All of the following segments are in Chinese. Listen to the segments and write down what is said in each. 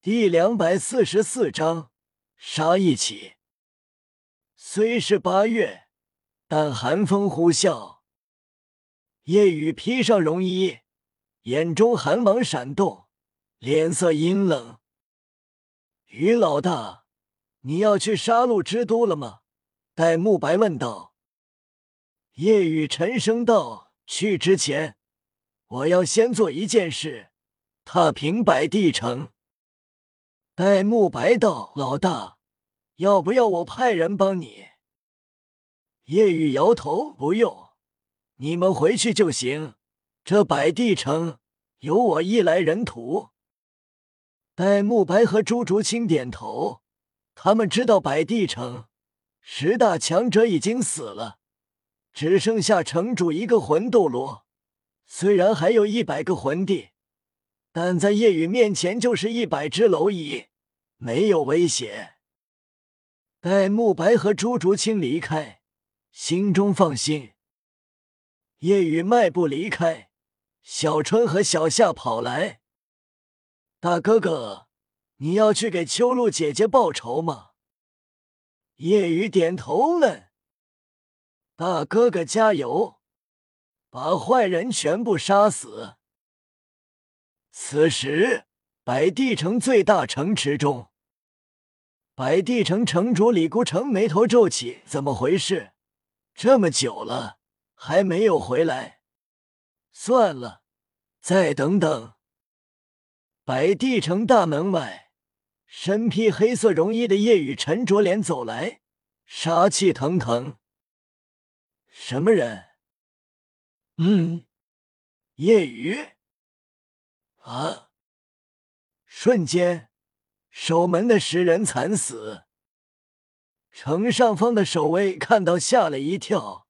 第两百四十四章杀一起。虽是八月，但寒风呼啸。夜雨披上绒衣，眼中寒芒闪动，脸色阴冷。于老大，你要去杀戮之都了吗？戴沐白问道。夜雨沉声道：“去之前，我要先做一件事，踏平百帝城。”戴沐白道：“老大，要不要我派人帮你？”叶雨摇头：“不用，你们回去就行。这百帝城有我一来人屠。”戴沐白和朱竹清点头，他们知道百帝城十大强者已经死了，只剩下城主一个魂斗罗。虽然还有一百个魂帝。但在夜雨面前就是一百只蝼蚁，没有危险。待慕白和朱竹清离开，心中放心。夜雨迈步离开，小春和小夏跑来：“大哥哥，你要去给秋露姐姐报仇吗？”夜雨点头了：“大哥哥加油，把坏人全部杀死。”此时，百帝城最大城池中，百帝城城主李孤城眉头皱起：“怎么回事？这么久了还没有回来？算了，再等等。”百帝城大门外，身披黑色绒衣的夜雨沉着脸走来，杀气腾腾。什么人？嗯，夜雨。啊！瞬间，守门的十人惨死。城上方的守卫看到，吓了一跳，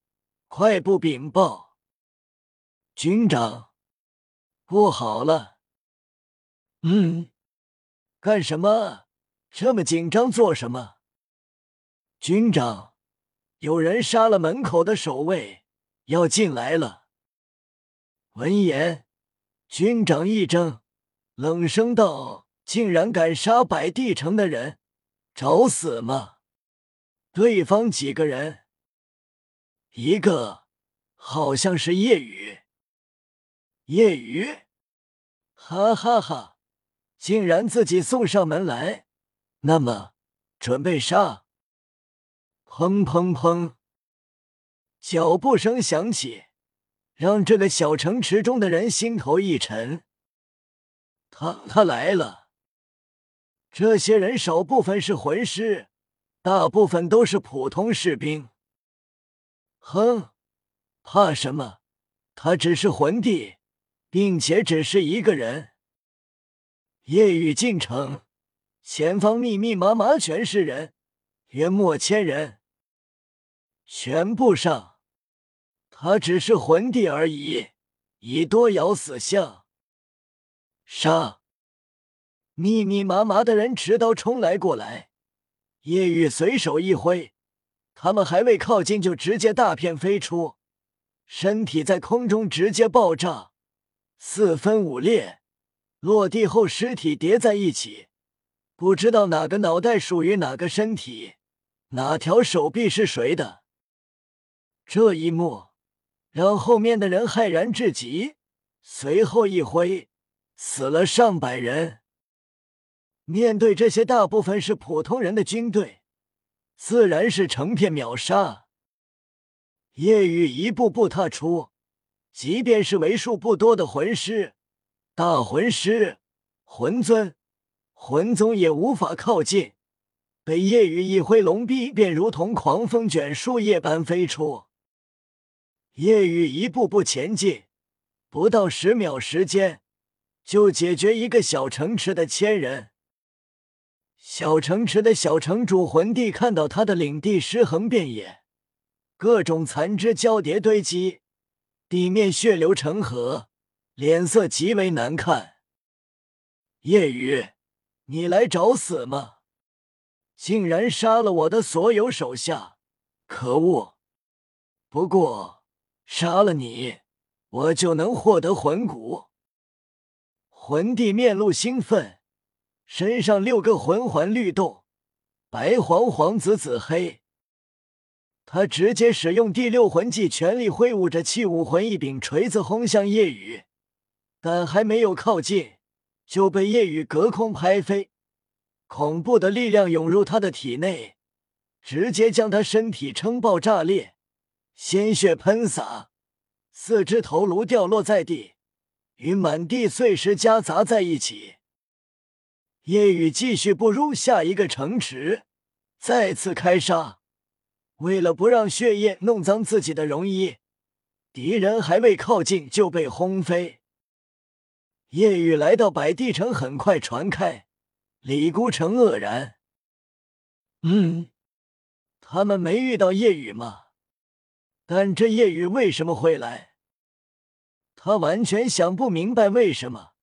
快步禀报：“军长，不好了！”嗯，干什么？这么紧张做什么？军长，有人杀了门口的守卫，要进来了。闻言。军长一怔，冷声道：“竟然敢杀百帝城的人，找死吗？”对方几个人？一个好像是夜雨。夜雨，哈哈哈！竟然自己送上门来，那么准备杀？砰砰砰！脚步声响起。让这个小城池中的人心头一沉。他他来了。这些人少部分是魂师，大部分都是普通士兵。哼，怕什么？他只是魂帝，并且只是一个人。夜雨进城，前方密密麻麻全是人，约莫千人，全部上。他只是魂帝而已，以多咬死相。杀！密密麻麻的人持刀冲来过来，叶雨随手一挥，他们还未靠近，就直接大片飞出，身体在空中直接爆炸，四分五裂，落地后尸体叠在一起，不知道哪个脑袋属于哪个身体，哪条手臂是谁的。这一幕。让后面的人骇然至极，随后一挥，死了上百人。面对这些大部分是普通人的军队，自然是成片秒杀。夜雨一步步踏出，即便是为数不多的魂师、大魂师、魂尊、魂宗也无法靠近。被夜雨一挥龙臂，便如同狂风卷树叶般飞出。夜雨一步步前进，不到十秒时间，就解决一个小城池的千人。小城池的小城主魂帝看到他的领地尸横遍野，各种残肢交叠堆积，地面血流成河，脸色极为难看。夜雨，你来找死吗？竟然杀了我的所有手下，可恶！不过。杀了你，我就能获得魂骨。魂帝面露兴奋，身上六个魂环律动，白黄黄紫紫黑。他直接使用第六魂技，全力挥舞着器武魂一柄锤子轰向夜雨，但还没有靠近，就被夜雨隔空拍飞。恐怖的力量涌入他的体内，直接将他身体撑爆炸裂，鲜血喷洒，四只头颅掉落在地，与满地碎石夹杂在一起。夜雨继续步入下一个城池，再次开杀。为了不让血液弄脏自己的绒衣，敌人还未靠近就被轰飞。夜雨来到百地城，很快传开。李孤城愕然：“嗯，他们没遇到夜雨吗？但这夜雨为什么会来？他完全想不明白为什么，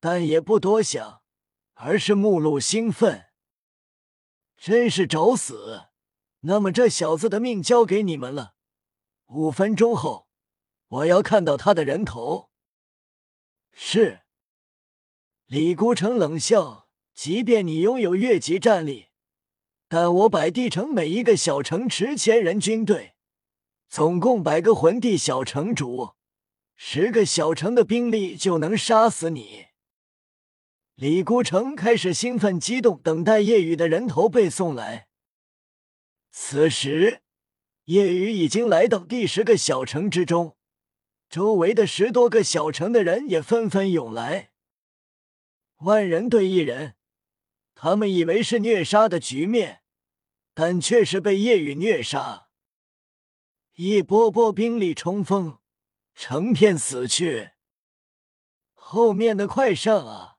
但也不多想，而是目露兴奋。真是找死！”那么这小子的命交给你们了。五分钟后，我要看到他的人头。是。李孤城冷笑。即便你拥有越级战力，但我百地城每一个小城池千人军队，总共百个魂帝小城主，十个小城的兵力就能杀死你。李孤城开始兴奋激动，等待夜雨的人头被送来。此时，夜雨已经来到第十个小城之中，周围的十多个小城的人也纷纷涌来。万人对一人，他们以为是虐杀的局面，但却是被夜雨虐杀。一波波兵力冲锋，成片死去。后面的快上啊！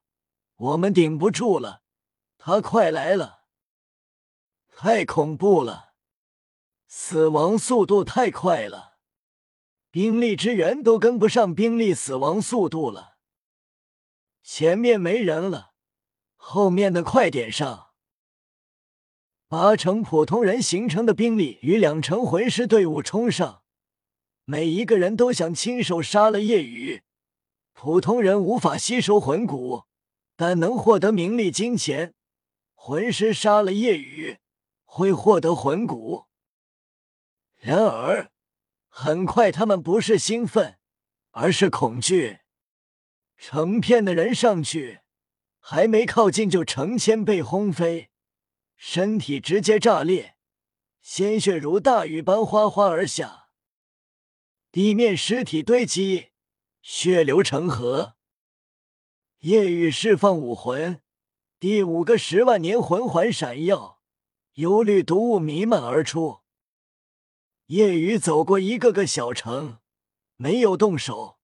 我们顶不住了，他快来了，太恐怖了！死亡速度太快了，兵力支援都跟不上兵力死亡速度了。前面没人了，后面的快点上！八成普通人形成的兵力与两成魂师队伍冲上，每一个人都想亲手杀了夜雨。普通人无法吸收魂骨，但能获得名利金钱。魂师杀了夜雨，会获得魂骨。然而，很快他们不是兴奋，而是恐惧。成片的人上去，还没靠近就成千被轰飞，身体直接炸裂，鲜血如大雨般哗哗而下，地面尸体堆积，血流成河。夜雨释放武魂，第五个十万年魂环闪耀，幽绿毒雾弥漫而出。夜雨走过一个个小城，没有动手。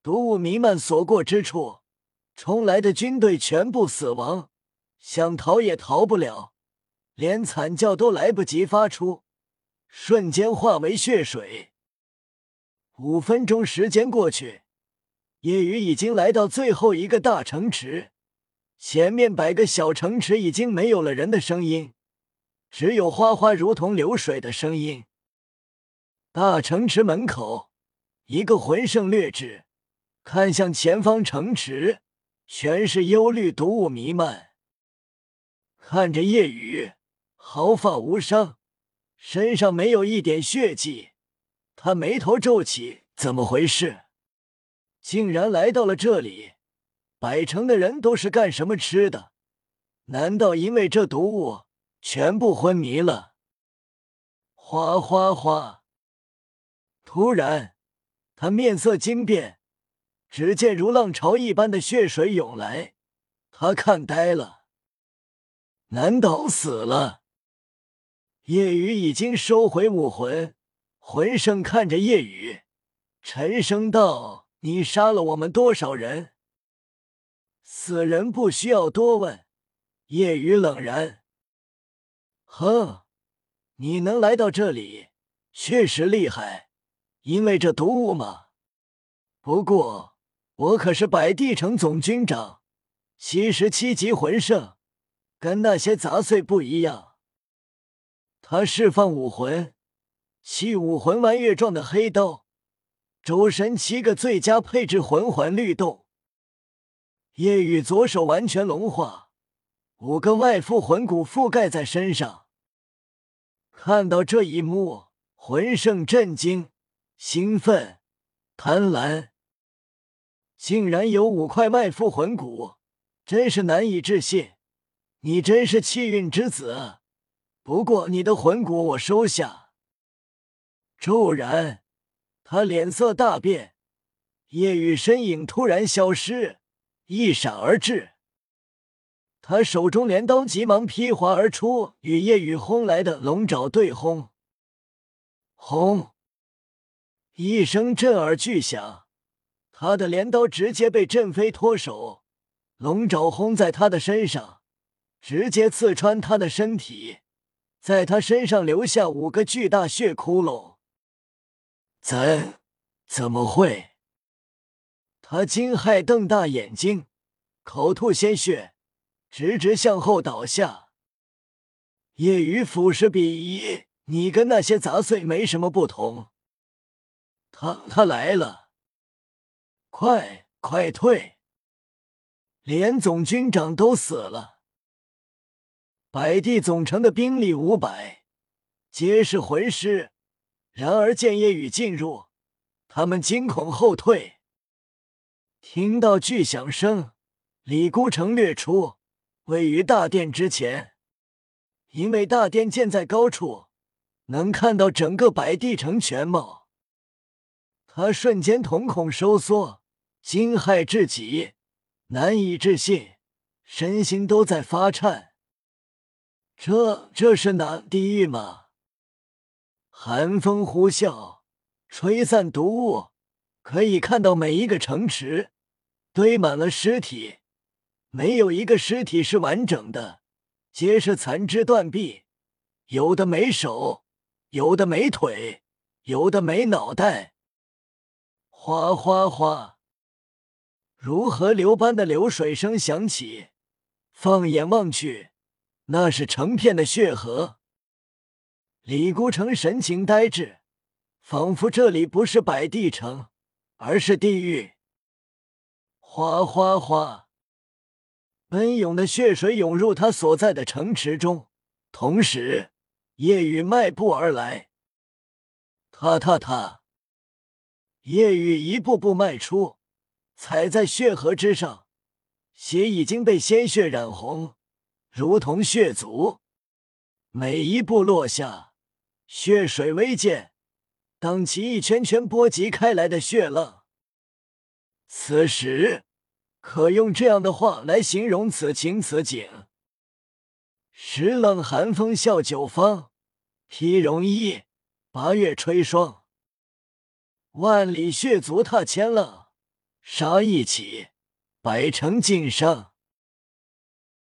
毒雾弥漫所过之处，冲来的军队全部死亡，想逃也逃不了，连惨叫都来不及发出，瞬间化为血水。五分钟时间过去，夜雨已经来到最后一个大城池，前面百个小城池已经没有了人的声音，只有哗哗如同流水的声音。大城池门口，一个魂圣略至，看向前方城池，全是幽绿毒雾弥漫。看着夜雨，毫发无伤，身上没有一点血迹，他眉头皱起，怎么回事？竟然来到了这里？百城的人都是干什么吃的？难道因为这毒物，全部昏迷了？哗哗哗！突然，他面色惊变，只见如浪潮一般的血水涌来，他看呆了。难道死了？夜雨已经收回武魂，魂圣看着夜雨，沉声道：“你杀了我们多少人？”死人不需要多问。夜雨冷然：“哼，你能来到这里，确实厉害。”因为这毒雾吗？不过我可是百地城总军长，七十七级魂圣，跟那些杂碎不一样。他释放武魂，系武魂丸月状的黑刀，周身七个最佳配置魂环律动。夜雨左手完全融化，五个外附魂骨覆盖在身上。看到这一幕，浑圣震惊、兴奋、贪婪，竟然有五块外附魂骨，真是难以置信！你真是气运之子，不过你的魂骨我收下。骤然，他脸色大变，夜雨身影突然消失，一闪而至。他手中镰刀急忙劈划而出，与夜雨轰来的龙爪对轰。轰！一声震耳巨响，他的镰刀直接被震飞脱手，龙爪轰在他的身上，直接刺穿他的身体，在他身上留下五个巨大血窟窿。怎怎么会？他惊骇，瞪大眼睛，口吐鲜血。直直向后倒下。夜雨俯视鄙夷：“你跟那些杂碎没什么不同。”他他来了，快快退！连总军长都死了，百地总城的兵力五百，皆是魂师。然而见夜雨进入，他们惊恐后退。听到巨响声，李孤城掠出。位于大殿之前，因为大殿建在高处，能看到整个白帝城全貌。他瞬间瞳孔收缩，惊骇至极，难以置信，身心都在发颤。这这是哪地狱吗？寒风呼啸，吹散毒雾，可以看到每一个城池堆满了尸体。没有一个尸体是完整的，皆是残肢断臂，有的没手，有的没腿，有的没脑袋。哗哗哗，如河流般的流水声响起。放眼望去，那是成片的血河。李孤城神情呆滞，仿佛这里不是百地城，而是地狱。哗哗哗。奔涌的血水涌入他所在的城池中，同时，夜雨迈步而来。踏踏踏，夜雨一步步迈出，踩在血河之上，鞋已经被鲜血染红，如同血足。每一步落下，血水微溅，荡起一圈圈波及开来的血浪。此时。可用这样的话来形容此情此景：时冷寒风啸九方，披绒衣，八月吹霜。万里血足踏千浪，杀一起，百城尽伤。